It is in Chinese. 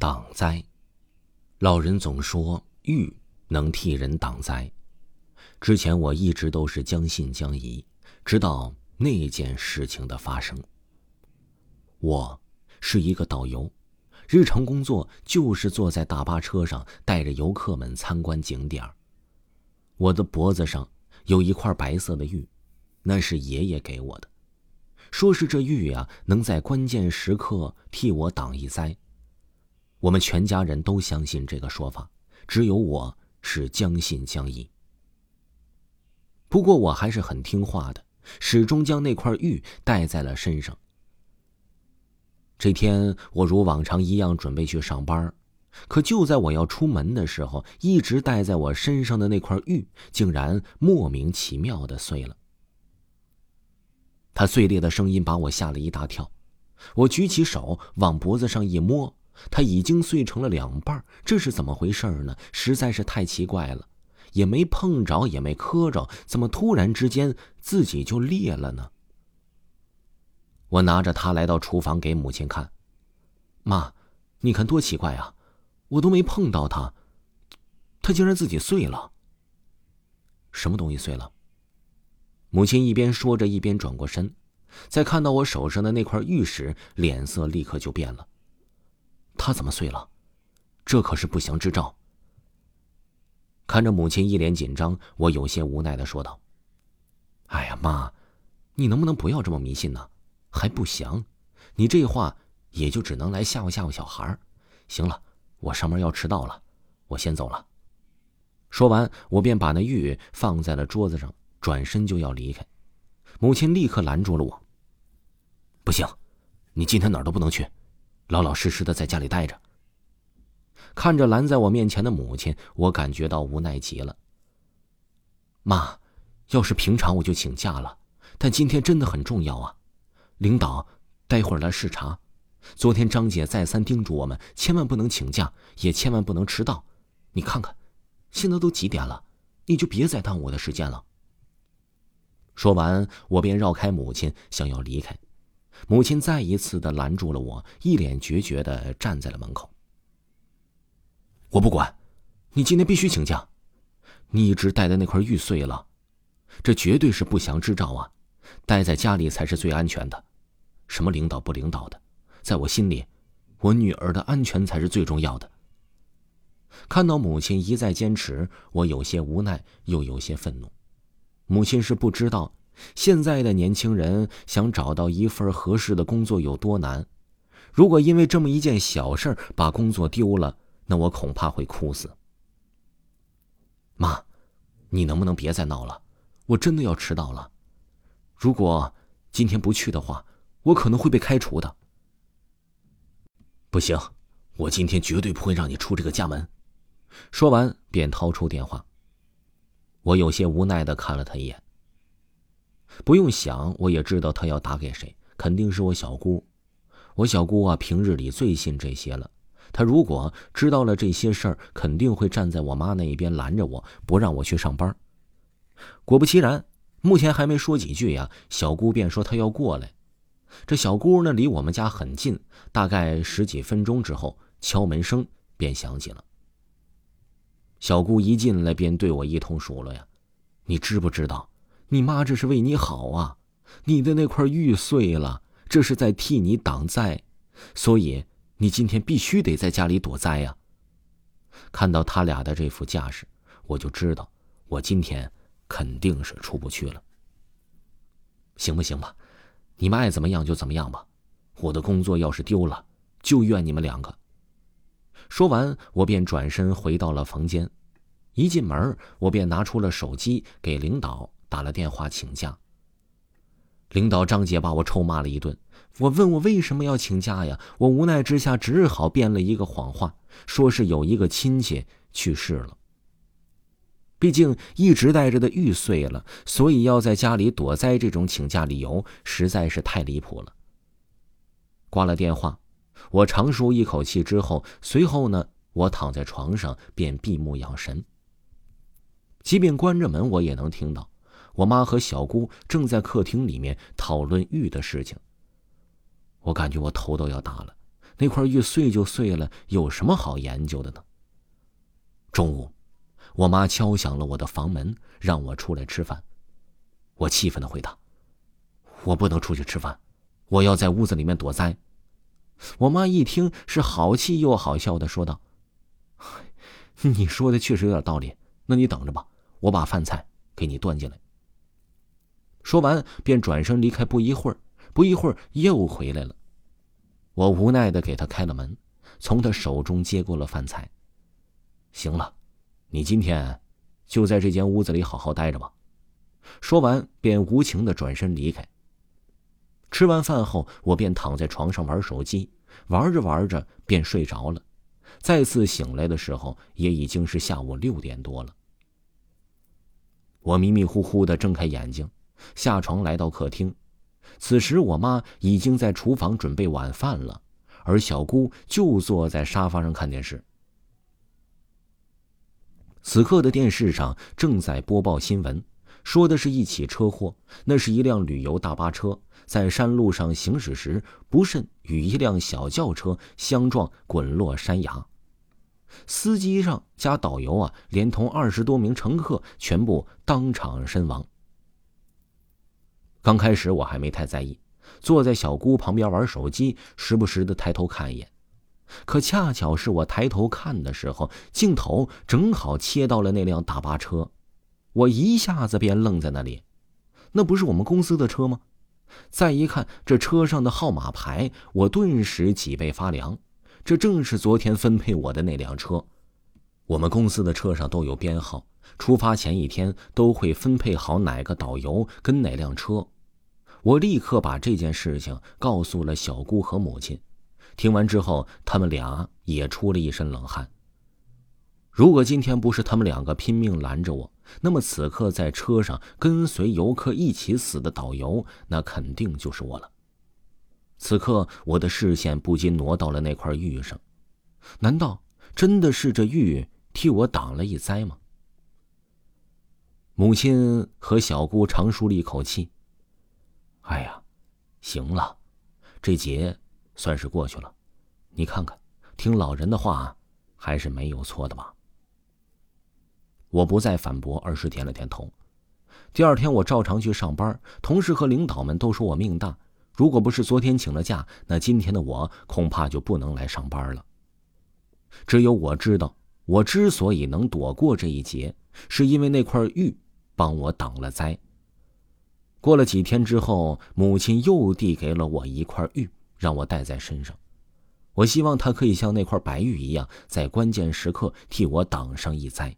挡灾，老人总说玉能替人挡灾。之前我一直都是将信将疑，直到那件事情的发生。我是一个导游，日常工作就是坐在大巴车上，带着游客们参观景点儿我的脖子上有一块白色的玉，那是爷爷给我的，说是这玉呀能在关键时刻替我挡一灾。我们全家人都相信这个说法，只有我是将信将疑。不过我还是很听话的，始终将那块玉带在了身上。这天，我如往常一样准备去上班，可就在我要出门的时候，一直戴在我身上的那块玉竟然莫名其妙的碎了。它碎裂的声音把我吓了一大跳，我举起手往脖子上一摸，它已经碎成了两半。这是怎么回事呢？实在是太奇怪了，也没碰着，也没磕着，怎么突然之间自己就裂了呢？我拿着它来到厨房给母亲看，妈，你看多奇怪啊！我都没碰到它，它竟然自己碎了。什么东西碎了？母亲一边说着，一边转过身，在看到我手上的那块玉时，脸色立刻就变了。它怎么碎了？这可是不祥之兆。看着母亲一脸紧张，我有些无奈的说道：“哎呀，妈，你能不能不要这么迷信呢？”还不祥，你这话也就只能来吓唬吓唬小孩行了，我上班要迟到了，我先走了。说完，我便把那玉放在了桌子上，转身就要离开。母亲立刻拦住了我：“不行，你今天哪儿都不能去，老老实实的在家里待着。”看着拦在我面前的母亲，我感觉到无奈极了。妈，要是平常我就请假了，但今天真的很重要啊。领导，待会儿来视察。昨天张姐再三叮嘱我们，千万不能请假，也千万不能迟到。你看看，现在都几点了，你就别再耽误我的时间了。说完，我便绕开母亲，想要离开。母亲再一次的拦住了我，一脸决绝的站在了门口。我不管，你今天必须请假。你一直戴的那块玉碎了，这绝对是不祥之兆啊！待在家里才是最安全的。什么领导不领导的，在我心里，我女儿的安全才是最重要的。看到母亲一再坚持，我有些无奈，又有些愤怒。母亲是不知道，现在的年轻人想找到一份合适的工作有多难。如果因为这么一件小事把工作丢了，那我恐怕会哭死。妈，你能不能别再闹了？我真的要迟到了。如果今天不去的话。我可能会被开除的。不行，我今天绝对不会让你出这个家门。说完，便掏出电话。我有些无奈的看了他一眼。不用想，我也知道他要打给谁，肯定是我小姑。我小姑啊，平日里最信这些了。她如果知道了这些事儿，肯定会站在我妈那一边拦着我，不让我去上班。果不其然，目前还没说几句呀，小姑便说她要过来。这小姑呢，离我们家很近，大概十几分钟之后，敲门声便响起了。小姑一进来便对我一通数落呀：“你知不知道，你妈这是为你好啊？你的那块玉碎了，这是在替你挡灾，所以你今天必须得在家里躲灾呀。”看到他俩的这副架势，我就知道我今天肯定是出不去了。行不行吧？你们爱怎么样就怎么样吧，我的工作要是丢了，就怨你们两个。说完，我便转身回到了房间。一进门，我便拿出了手机，给领导打了电话请假。领导张姐把我臭骂了一顿。我问我为什么要请假呀？我无奈之下只好编了一个谎话，说是有一个亲戚去世了。毕竟一直带着的玉碎了，所以要在家里躲灾。这种请假理由实在是太离谱了。挂了电话，我长舒一口气之后，随后呢，我躺在床上便闭目养神。即便关着门，我也能听到我妈和小姑正在客厅里面讨论玉的事情。我感觉我头都要大了，那块玉碎就碎了，有什么好研究的呢？中午，我妈敲响了我的房门，让我出来吃饭。我气愤的回答：“我不能出去吃饭，我要在屋子里面躲灾。”我妈一听是好气又好笑的说道：“你说的确实有点道理，那你等着吧，我把饭菜给你端进来。”说完便转身离开，不一会儿，不一会儿又回来了。我无奈的给他开了门，从他手中接过了饭菜。行了，你今天就在这间屋子里好好待着吧。说完，便无情的转身离开。吃完饭后，我便躺在床上玩手机，玩着玩着便睡着了。再次醒来的时候，也已经是下午六点多了。我迷迷糊糊的睁开眼睛，下床来到客厅。此时，我妈已经在厨房准备晚饭了，而小姑就坐在沙发上看电视。此刻的电视上正在播报新闻，说的是一起车祸。那是一辆旅游大巴车在山路上行驶时，不慎与一辆小轿车相撞，滚落山崖。司机上加导游啊，连同二十多名乘客全部当场身亡。刚开始我还没太在意，坐在小姑旁边玩手机，时不时的抬头看一眼。可恰巧是我抬头看的时候，镜头正好切到了那辆大巴车，我一下子便愣在那里。那不是我们公司的车吗？再一看这车上的号码牌，我顿时脊背发凉。这正是昨天分配我的那辆车。我们公司的车上都有编号，出发前一天都会分配好哪个导游跟哪辆车。我立刻把这件事情告诉了小姑和母亲。听完之后，他们俩也出了一身冷汗。如果今天不是他们两个拼命拦着我，那么此刻在车上跟随游客一起死的导游，那肯定就是我了。此刻，我的视线不禁挪到了那块玉上，难道真的是这玉替我挡了一灾吗？母亲和小姑长舒了一口气。哎呀，行了，这劫。算是过去了，你看看，听老人的话，还是没有错的吧？我不再反驳，而是点了点头。第二天，我照常去上班，同事和领导们都说我命大。如果不是昨天请了假，那今天的我恐怕就不能来上班了。只有我知道，我之所以能躲过这一劫，是因为那块玉帮我挡了灾。过了几天之后，母亲又递给了我一块玉。让我带在身上，我希望它可以像那块白玉一样，在关键时刻替我挡上一灾。